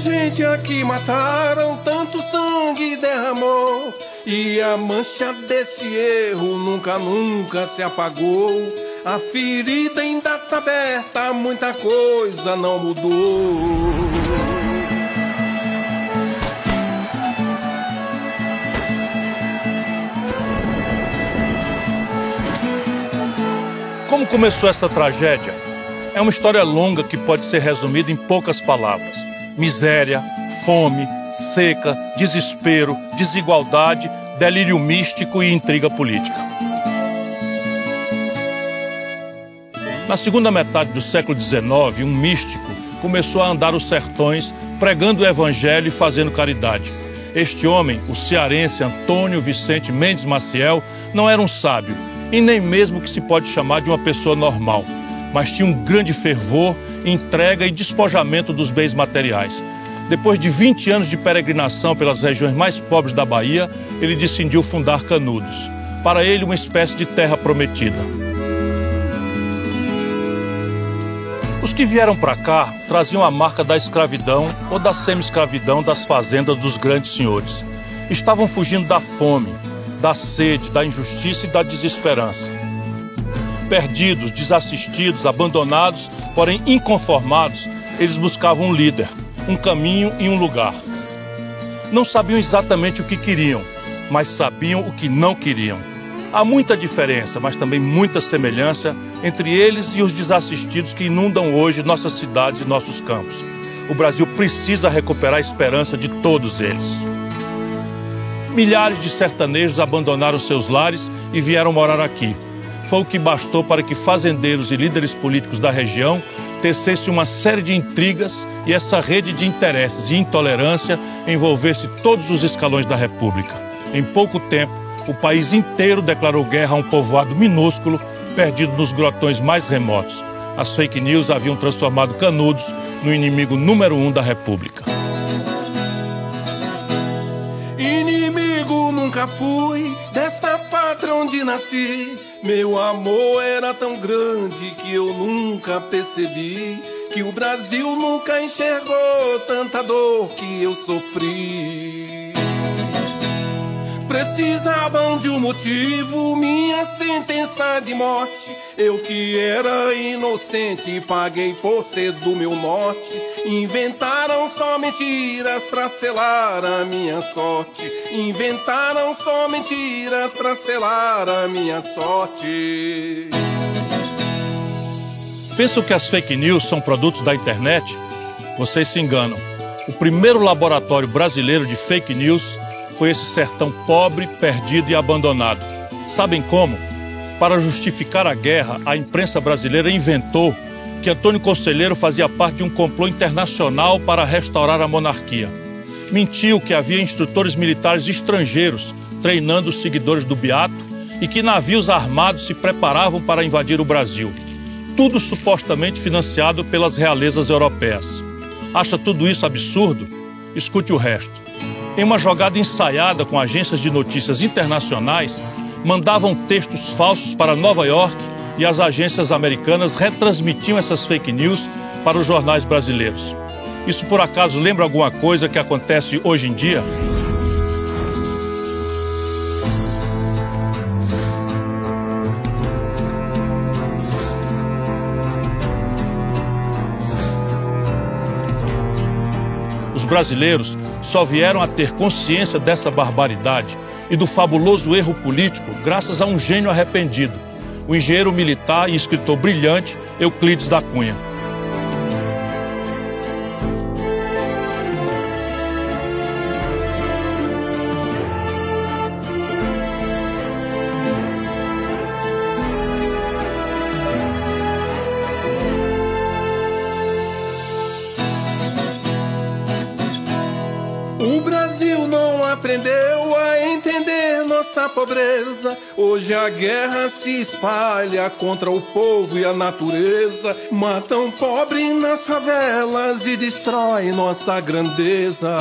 gente aqui mataram, tanto sangue derramou. E a mancha desse erro nunca, nunca se apagou. A ferida ainda tá aberta, muita coisa não mudou. Como começou essa tragédia? É uma história longa que pode ser resumida em poucas palavras: miséria, fome, seca, desespero, desigualdade, delírio místico e intriga política. Na segunda metade do século XIX, um místico começou a andar os sertões pregando o evangelho e fazendo caridade. Este homem, o cearense Antônio Vicente Mendes Maciel, não era um sábio e nem mesmo que se pode chamar de uma pessoa normal, mas tinha um grande fervor, entrega e despojamento dos bens materiais. Depois de 20 anos de peregrinação pelas regiões mais pobres da Bahia, ele decidiu fundar Canudos. Para ele, uma espécie de terra prometida. Os que vieram para cá traziam a marca da escravidão ou da semi-escravidão das fazendas dos grandes senhores. Estavam fugindo da fome, da sede, da injustiça e da desesperança. Perdidos, desassistidos, abandonados, porém inconformados, eles buscavam um líder, um caminho e um lugar. Não sabiam exatamente o que queriam, mas sabiam o que não queriam. Há muita diferença, mas também muita semelhança entre eles e os desassistidos que inundam hoje nossas cidades e nossos campos. O Brasil precisa recuperar a esperança de todos eles. Milhares de sertanejos abandonaram seus lares e vieram morar aqui. Foi o que bastou para que fazendeiros e líderes políticos da região tecesse uma série de intrigas e essa rede de interesses e intolerância envolvesse todos os escalões da República. Em pouco tempo, o país inteiro declarou guerra a um povoado minúsculo perdido nos grotões mais remotos. As fake news haviam transformado Canudos no inimigo número um da República. Inimigo nunca fui pátria onde nasci. Meu amor era tão grande que eu nunca percebi que o Brasil nunca enxergou tanta dor que eu sofri. Precisavam de um motivo, minha sentença de morte. Eu que era inocente, paguei por ser do meu norte. Inventaram só mentiras pra selar a minha sorte. Inventaram só mentiras pra selar a minha sorte. Pensam que as fake news são produtos da internet? Vocês se enganam. O primeiro laboratório brasileiro de fake news foi esse sertão pobre, perdido e abandonado. Sabem como? Para justificar a guerra, a imprensa brasileira inventou que Antônio Conselheiro fazia parte de um complô internacional para restaurar a monarquia. Mentiu que havia instrutores militares estrangeiros treinando os seguidores do Beato e que navios armados se preparavam para invadir o Brasil. Tudo supostamente financiado pelas realezas europeias. Acha tudo isso absurdo? Escute o resto. Em uma jogada ensaiada com agências de notícias internacionais, mandavam textos falsos para Nova York e as agências americanas retransmitiam essas fake news para os jornais brasileiros. Isso por acaso lembra alguma coisa que acontece hoje em dia? Brasileiros só vieram a ter consciência dessa barbaridade e do fabuloso erro político graças a um gênio arrependido, o engenheiro militar e escritor brilhante Euclides da Cunha. Aprendeu a entender nossa pobreza. Hoje a guerra se espalha contra o povo e a natureza. Matam pobre nas favelas e destrói nossa grandeza.